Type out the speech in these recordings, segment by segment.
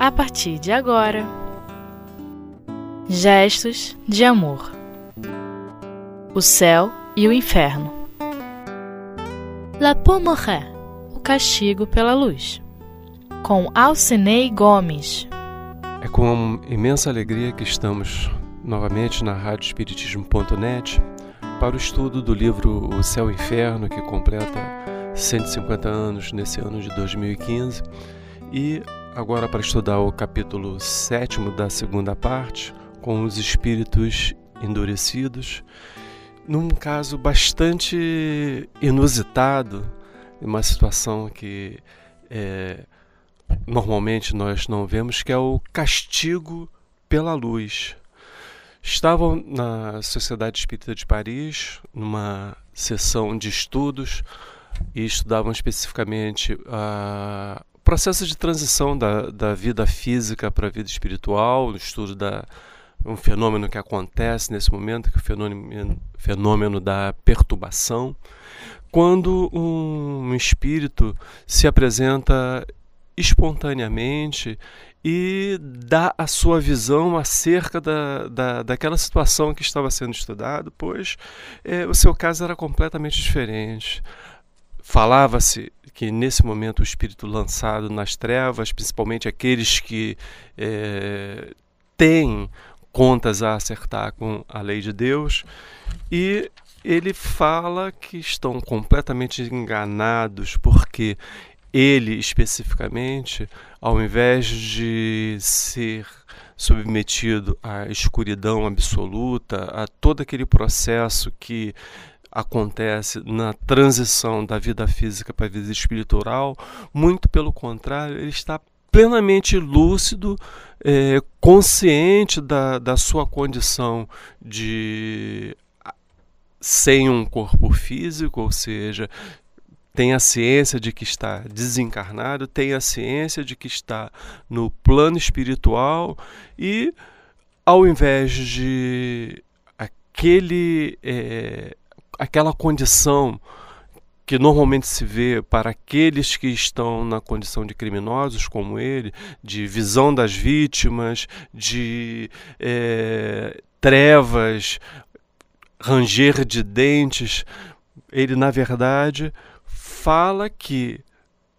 a partir de agora. Gestos de amor. O céu e o inferno. La Pomorré, o castigo pela luz. Com Alcinei Gomes. É com imensa alegria que estamos novamente na Rádio Espiritismo.net para o estudo do livro O Céu e o Inferno, que completa 150 anos nesse ano de 2015, e agora para estudar o capítulo 7 da segunda parte, com os espíritos endurecidos, num caso bastante inusitado, uma situação que é, normalmente nós não vemos, que é o castigo pela luz. Estavam na Sociedade Espírita de Paris, numa sessão de estudos, e estudavam especificamente o processo de transição da, da vida física para a vida espiritual, o estudo da um fenômeno que acontece nesse momento, que é o fenômeno, fenômeno da perturbação, quando um espírito se apresenta espontaneamente e dá a sua visão acerca da, da, daquela situação que estava sendo estudado, pois é, o seu caso era completamente diferente. Falava-se que nesse momento o espírito lançado nas trevas, principalmente aqueles que é, têm contas a acertar com a lei de Deus, e ele fala que estão completamente enganados porque ele especificamente, ao invés de ser submetido à escuridão absoluta, a todo aquele processo que acontece na transição da vida física para a vida espiritual, muito pelo contrário, ele está plenamente lúcido, é, consciente da, da sua condição de sem um corpo físico, ou seja, tem a ciência de que está desencarnado, tem a ciência de que está no plano espiritual e, ao invés de aquele, é, aquela condição que normalmente se vê para aqueles que estão na condição de criminosos como ele, de visão das vítimas, de é, trevas, ranger de dentes, ele na verdade fala que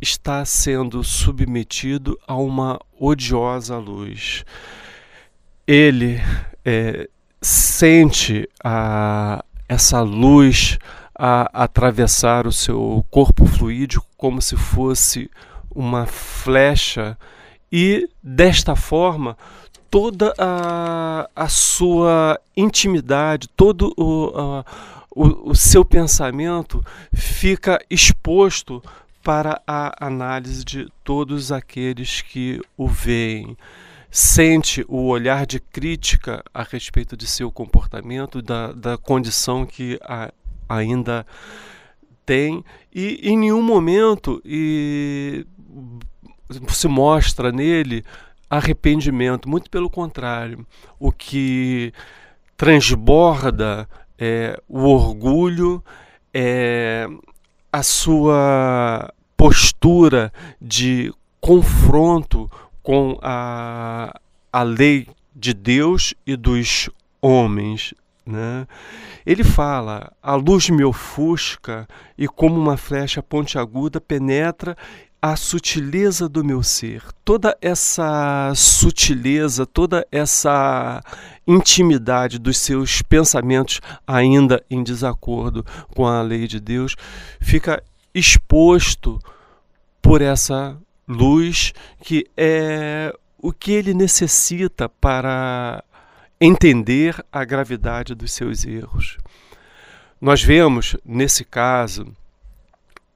está sendo submetido a uma odiosa luz. Ele é, sente a, essa luz a atravessar o seu corpo fluídico como se fosse uma flecha, e desta forma toda a, a sua intimidade, todo o, a, o, o seu pensamento fica exposto para a análise de todos aqueles que o veem. Sente o olhar de crítica a respeito de seu comportamento, da, da condição que a, ainda tem, e em nenhum momento e, se mostra nele arrependimento, muito pelo contrário. O que transborda é, o orgulho, é, a sua postura de confronto com a, a lei de Deus e dos homens. Né? Ele fala: a luz me ofusca e, como uma flecha pontiaguda, penetra a sutileza do meu ser. Toda essa sutileza, toda essa intimidade dos seus pensamentos ainda em desacordo com a lei de Deus, fica exposto por essa luz que é o que ele necessita para entender a gravidade dos seus erros. Nós vemos nesse caso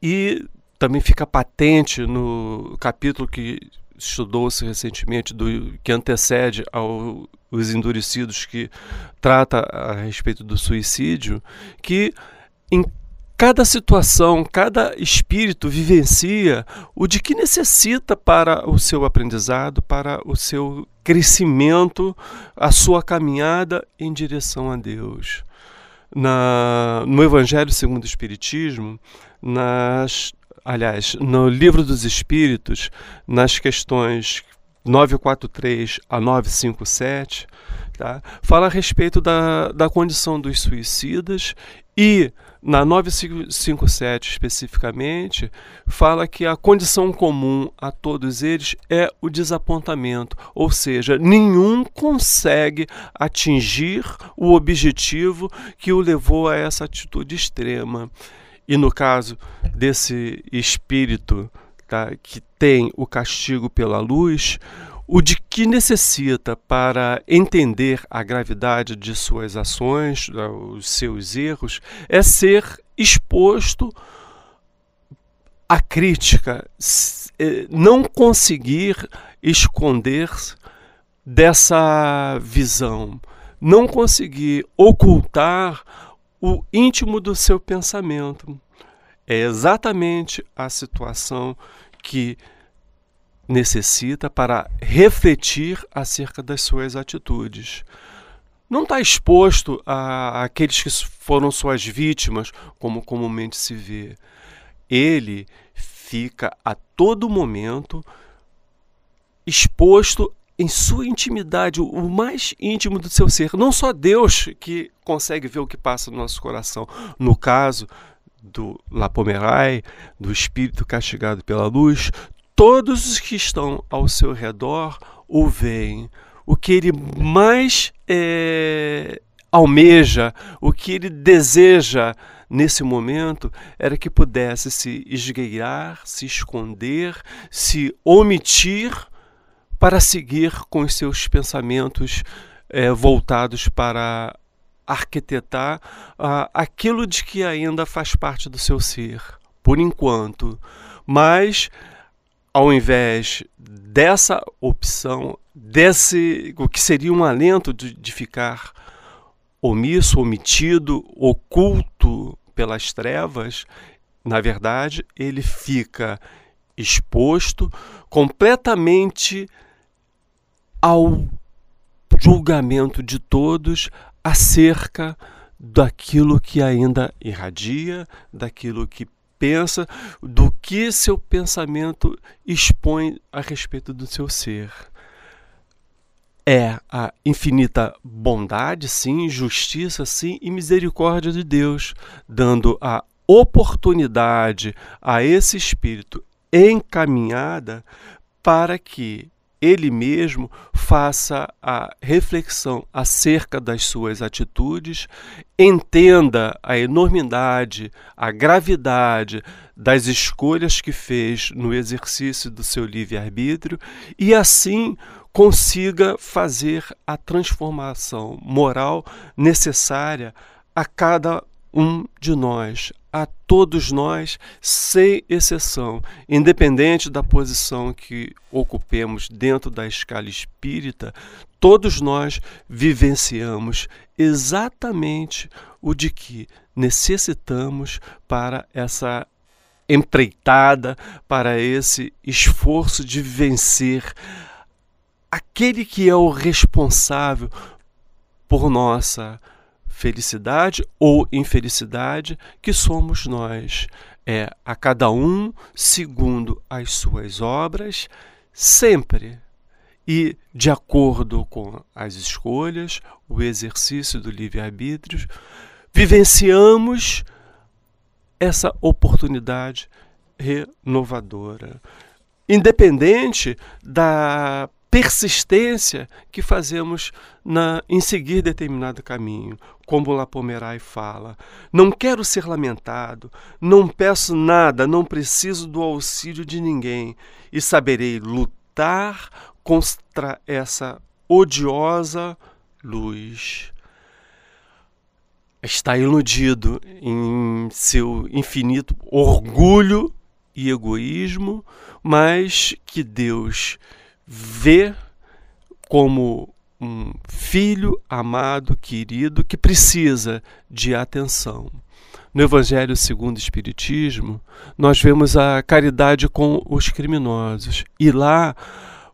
e também fica patente no capítulo que estudou-se recentemente, do, que antecede aos endurecidos, que trata a respeito do suicídio, que em cada situação, cada espírito vivencia o de que necessita para o seu aprendizado, para o seu crescimento, a sua caminhada em direção a Deus. Na, no Evangelho segundo o Espiritismo, nas aliás, no Livro dos Espíritos, nas questões 943 a 957, tá? fala a respeito da, da condição dos suicidas e na 957 especificamente, fala que a condição comum a todos eles é o desapontamento, ou seja, nenhum consegue atingir o objetivo que o levou a essa atitude extrema. E no caso desse espírito tá, que tem o castigo pela luz, o de que necessita para entender a gravidade de suas ações, os seus erros, é ser exposto à crítica, é, não conseguir esconder-se dessa visão, não conseguir ocultar o íntimo do seu pensamento. É exatamente a situação que necessita para refletir acerca das suas atitudes. Não está exposto a aqueles que foram suas vítimas, como comumente se vê. Ele fica a todo momento exposto em sua intimidade, o mais íntimo do seu ser. Não só Deus que consegue ver o que passa no nosso coração. No caso do Lapomerai, do espírito castigado pela luz, todos os que estão ao seu redor o veem. O que ele mais é, almeja, o que ele deseja nesse momento era que pudesse se esgueirar, se esconder, se omitir para seguir com os seus pensamentos é, voltados para arquitetar uh, aquilo de que ainda faz parte do seu ser, por enquanto. Mas ao invés dessa opção, desse o que seria um alento de, de ficar omisso, omitido, oculto pelas trevas, na verdade, ele fica exposto completamente ao julgamento de todos acerca daquilo que ainda irradia, daquilo que pensa, do que seu pensamento expõe a respeito do seu ser. É a infinita bondade, sim, justiça, sim, e misericórdia de Deus, dando a oportunidade a esse espírito encaminhada para que ele mesmo faça a reflexão acerca das suas atitudes, entenda a enormidade, a gravidade das escolhas que fez no exercício do seu livre-arbítrio e assim consiga fazer a transformação moral necessária a cada um de nós, a todos nós, sem exceção, independente da posição que ocupemos dentro da escala espírita, todos nós vivenciamos exatamente o de que necessitamos para essa empreitada, para esse esforço de vencer aquele que é o responsável por nossa felicidade ou infelicidade que somos nós. É a cada um segundo as suas obras, sempre e de acordo com as escolhas, o exercício do livre-arbítrio, vivenciamos essa oportunidade renovadora. Independente da persistência que fazemos na, em seguir determinado caminho, como Lapomerai fala. Não quero ser lamentado, não peço nada, não preciso do auxílio de ninguém, e saberei lutar contra essa odiosa luz. Está iludido em seu infinito orgulho e egoísmo, mas que Deus vê como um filho amado, querido, que precisa de atenção. No Evangelho segundo o Espiritismo, nós vemos a caridade com os criminosos. E lá,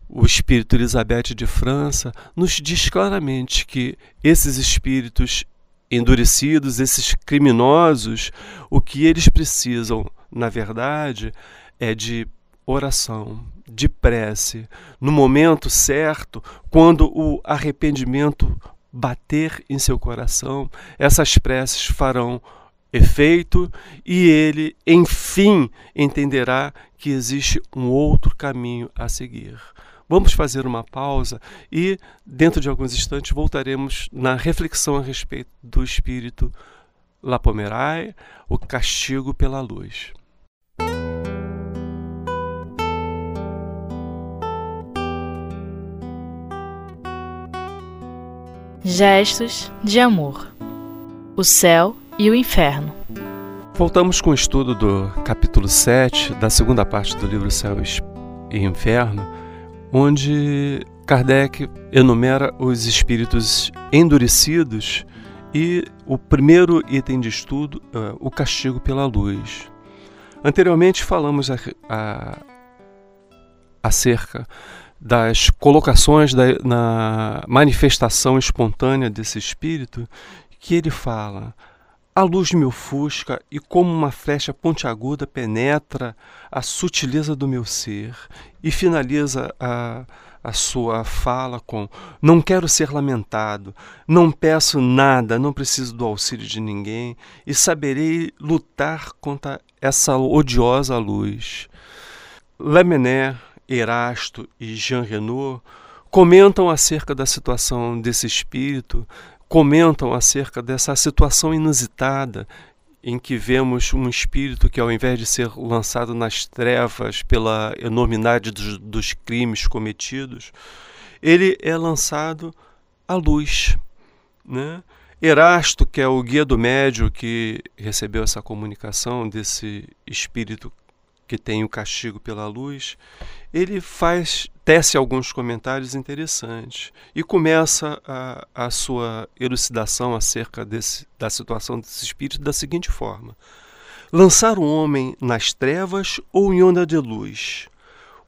o espírito Elizabeth de França nos diz claramente que esses espíritos endurecidos, esses criminosos, o que eles precisam, na verdade, é de oração, de prece, no momento certo, quando o arrependimento bater em seu coração, essas preces farão efeito e ele, enfim, entenderá que existe um outro caminho a seguir. Vamos fazer uma pausa e, dentro de alguns instantes, voltaremos na reflexão a respeito do espírito Lapomerai, o castigo pela luz. Gestos de amor. O céu e o inferno. Voltamos com o estudo do capítulo 7 da segunda parte do livro Céu e Inferno, onde Kardec enumera os espíritos endurecidos e o primeiro item de estudo, uh, o castigo pela luz. Anteriormente falamos a, a, acerca das colocações da, na manifestação espontânea desse espírito, que ele fala: a luz me ofusca e, como uma flecha pontiaguda, penetra a sutileza do meu ser. E finaliza a, a sua fala com: Não quero ser lamentado, não peço nada, não preciso do auxílio de ninguém e saberei lutar contra essa odiosa luz. Lamennais Erasto e Jean Renaud comentam acerca da situação desse espírito, comentam acerca dessa situação inusitada em que vemos um espírito que, ao invés de ser lançado nas trevas pela enormidade dos, dos crimes cometidos, ele é lançado à luz. Né? Erasto, que é o guia do médio que recebeu essa comunicação desse espírito que tem o castigo pela luz, ele faz tece alguns comentários interessantes e começa a, a sua elucidação acerca desse, da situação desse espírito da seguinte forma: lançar um homem nas trevas ou em onda de luz,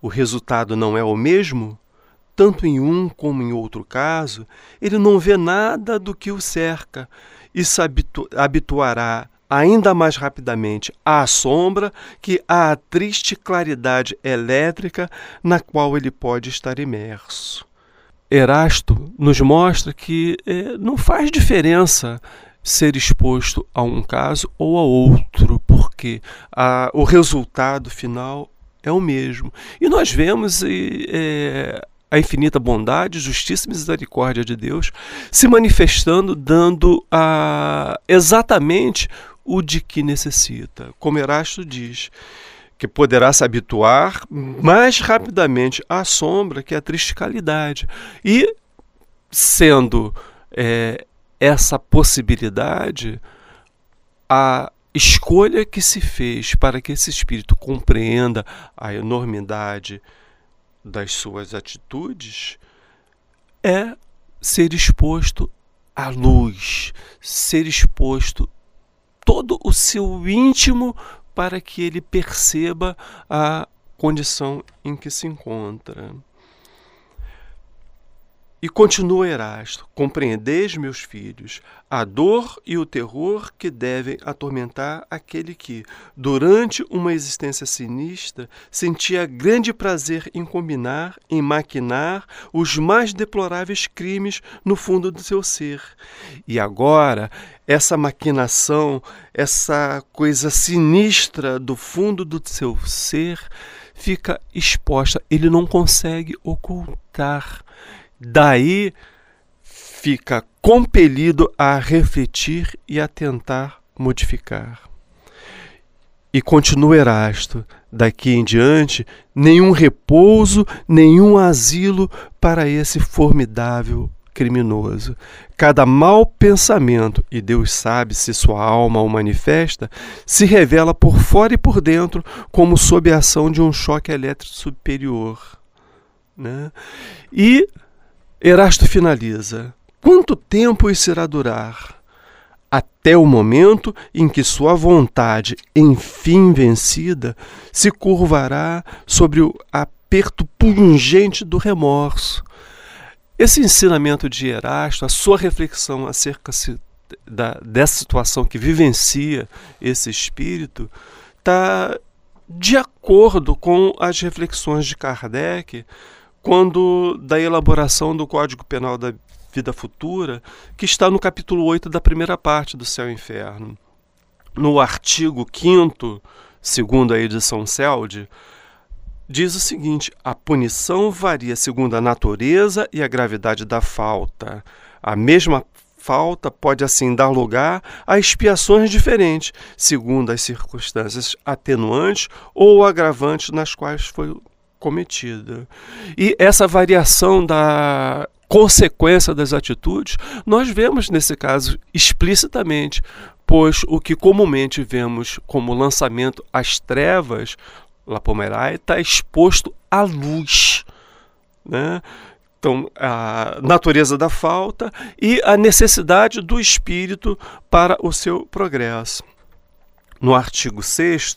o resultado não é o mesmo? Tanto em um como em outro caso, ele não vê nada do que o cerca e se habitu habituará ainda mais rapidamente à sombra que à triste claridade elétrica na qual ele pode estar imerso. Erasto nos mostra que eh, não faz diferença ser exposto a um caso ou a outro, porque a, o resultado final é o mesmo. E nós vemos eh, a infinita bondade, justiça e misericórdia de Deus se manifestando, dando a, exatamente o de que necessita. Como Erasto diz, que poderá se habituar mais rapidamente à sombra que à triste qualidade. E, sendo é, essa possibilidade, a escolha que se fez para que esse espírito compreenda a enormidade das suas atitudes é ser exposto à luz, ser exposto todo o seu íntimo para que ele perceba a condição em que se encontra. E continua Erasto: Compreendeis, meus filhos, a dor e o terror que devem atormentar aquele que, durante uma existência sinistra, sentia grande prazer em combinar, em maquinar os mais deploráveis crimes no fundo do seu ser. E agora, essa maquinação, essa coisa sinistra do fundo do seu ser, fica exposta, ele não consegue ocultar Daí fica compelido a refletir e a tentar modificar. E continua Erasto, daqui em diante, nenhum repouso, nenhum asilo para esse formidável criminoso. Cada mau pensamento, e Deus sabe se sua alma o manifesta, se revela por fora e por dentro como sob a ação de um choque elétrico superior. Né? E Erasto finaliza: Quanto tempo isso irá durar? Até o momento em que sua vontade, enfim vencida, se curvará sobre o aperto pungente do remorso. Esse ensinamento de Erasto, a sua reflexão acerca da, dessa situação que vivencia esse espírito, está de acordo com as reflexões de Kardec quando da elaboração do Código Penal da Vida Futura, que está no capítulo 8 da primeira parte do Céu e Inferno. No artigo 5 segundo a edição CELD, diz o seguinte: a punição varia segundo a natureza e a gravidade da falta. A mesma falta pode assim dar lugar a expiações diferentes, segundo as circunstâncias atenuantes ou agravantes nas quais foi cometida. E essa variação da consequência das atitudes, nós vemos nesse caso explicitamente, pois o que comumente vemos como lançamento às trevas, La Pomerai, está exposto à luz. Né? Então, a natureza da falta e a necessidade do espírito para o seu progresso. No artigo 6,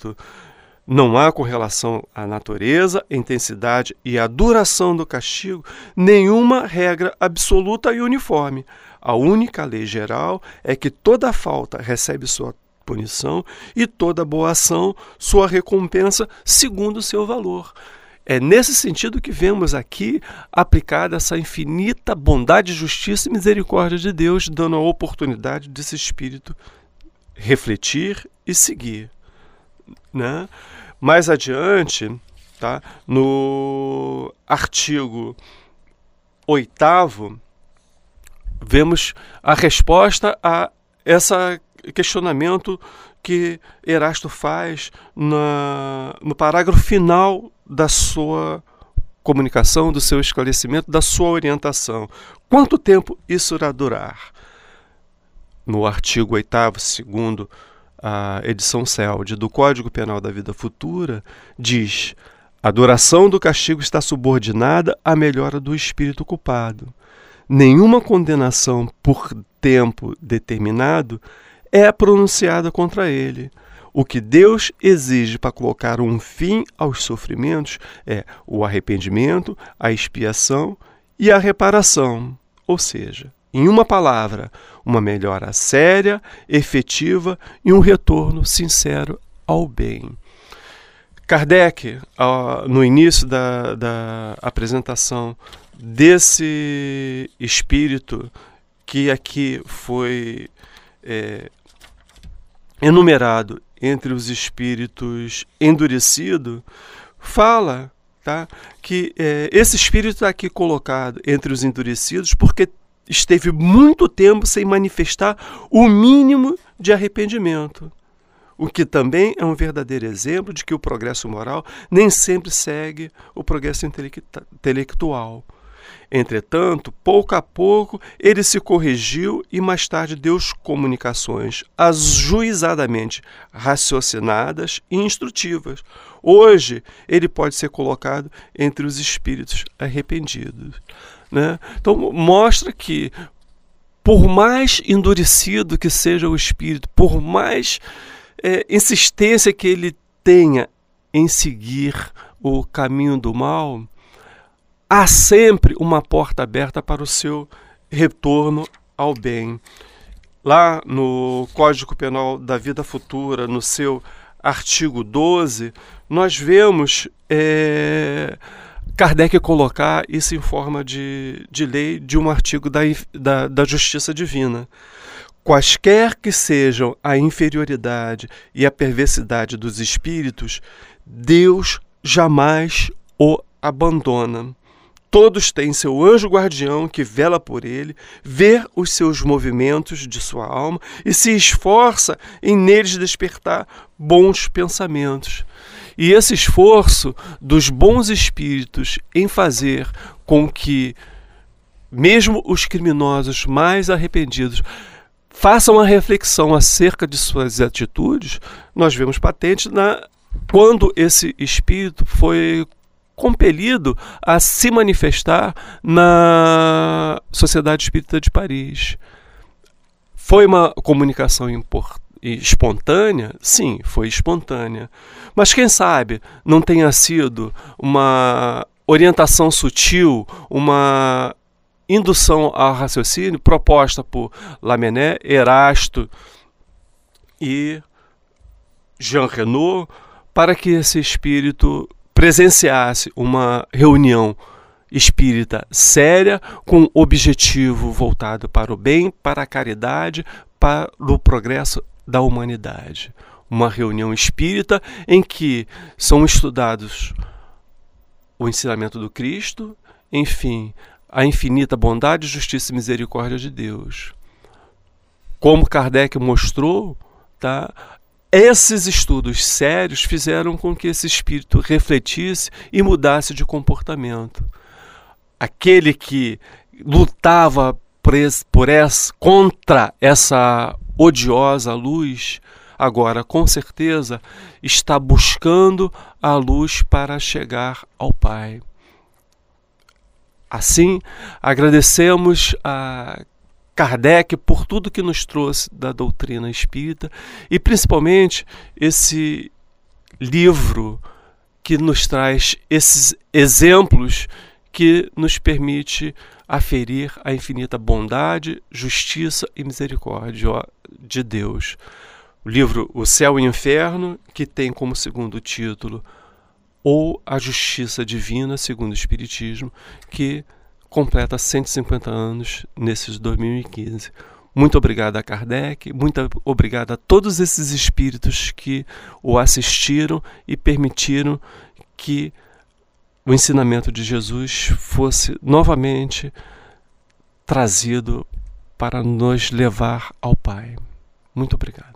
não há com relação à natureza, intensidade e à duração do castigo nenhuma regra absoluta e uniforme. A única lei geral é que toda falta recebe sua punição e toda boa ação sua recompensa segundo o seu valor. É nesse sentido que vemos aqui aplicada essa infinita bondade, justiça e misericórdia de Deus, dando a oportunidade desse espírito refletir e seguir. Né? Mais adiante, tá? no artigo oitavo, vemos a resposta a esse questionamento que Erasto faz na, no parágrafo final da sua comunicação, do seu esclarecimento, da sua orientação. Quanto tempo isso irá durar? No artigo 8, segundo a edição CELD do Código Penal da Vida Futura, diz: a duração do castigo está subordinada à melhora do espírito culpado. Nenhuma condenação por tempo determinado é pronunciada contra ele. O que Deus exige para colocar um fim aos sofrimentos é o arrependimento, a expiação e a reparação. Ou seja, em uma palavra, uma melhora séria, efetiva e um retorno sincero ao bem. Kardec, no início da, da apresentação desse espírito que aqui foi é, enumerado entre os espíritos endurecido, fala tá, que é, esse espírito está aqui colocado entre os endurecidos porque esteve muito tempo sem manifestar o mínimo de arrependimento. O que também é um verdadeiro exemplo de que o progresso moral nem sempre segue o progresso intelectual. Entretanto, pouco a pouco, ele se corrigiu e mais tarde deu comunicações ajuizadamente raciocinadas e instrutivas. Hoje, ele pode ser colocado entre os espíritos arrependidos. Né? Então, mostra que, por mais endurecido que seja o espírito, por mais é, insistência que ele tenha em seguir o caminho do mal, há sempre uma porta aberta para o seu retorno ao bem. Lá no Código Penal da Vida Futura, no seu artigo 12, nós vemos é, Kardec colocar isso em forma de, de lei de um artigo da, da, da Justiça Divina. Quaisquer que sejam a inferioridade e a perversidade dos espíritos, Deus jamais o abandona. Todos têm seu anjo guardião que vela por ele, vê os seus movimentos de sua alma e se esforça em neles despertar bons pensamentos. E esse esforço dos bons espíritos em fazer com que, mesmo os criminosos mais arrependidos, façam a reflexão acerca de suas atitudes, nós vemos patente na quando esse espírito foi compelido a se manifestar na Sociedade Espírita de Paris. Foi uma comunicação espontânea? Sim, foi espontânea. Mas quem sabe não tenha sido uma orientação sutil, uma indução ao raciocínio proposta por Lamennais, Erasto e Jean Renault para que esse espírito presenciasse uma reunião espírita séria, com objetivo voltado para o bem, para a caridade, para o progresso da humanidade. Uma reunião espírita em que são estudados o ensinamento do Cristo, enfim, a infinita bondade, justiça e misericórdia de Deus. Como Kardec mostrou, tá? Esses estudos sérios fizeram com que esse espírito refletisse e mudasse de comportamento. Aquele que lutava por essa, contra essa odiosa luz, agora com certeza está buscando a luz para chegar ao Pai. Assim, agradecemos a Kardec por tudo que nos trouxe da doutrina espírita e principalmente esse livro que nos traz esses exemplos que nos permite aferir a infinita bondade, justiça e misericórdia de Deus. O livro O Céu e o Inferno, que tem como segundo título Ou a Justiça Divina, segundo o Espiritismo, que completa 150 anos nesses 2015. Muito obrigado a Kardec, muito obrigado a todos esses espíritos que o assistiram e permitiram que o ensinamento de Jesus fosse novamente trazido para nos levar ao Pai. Muito obrigado.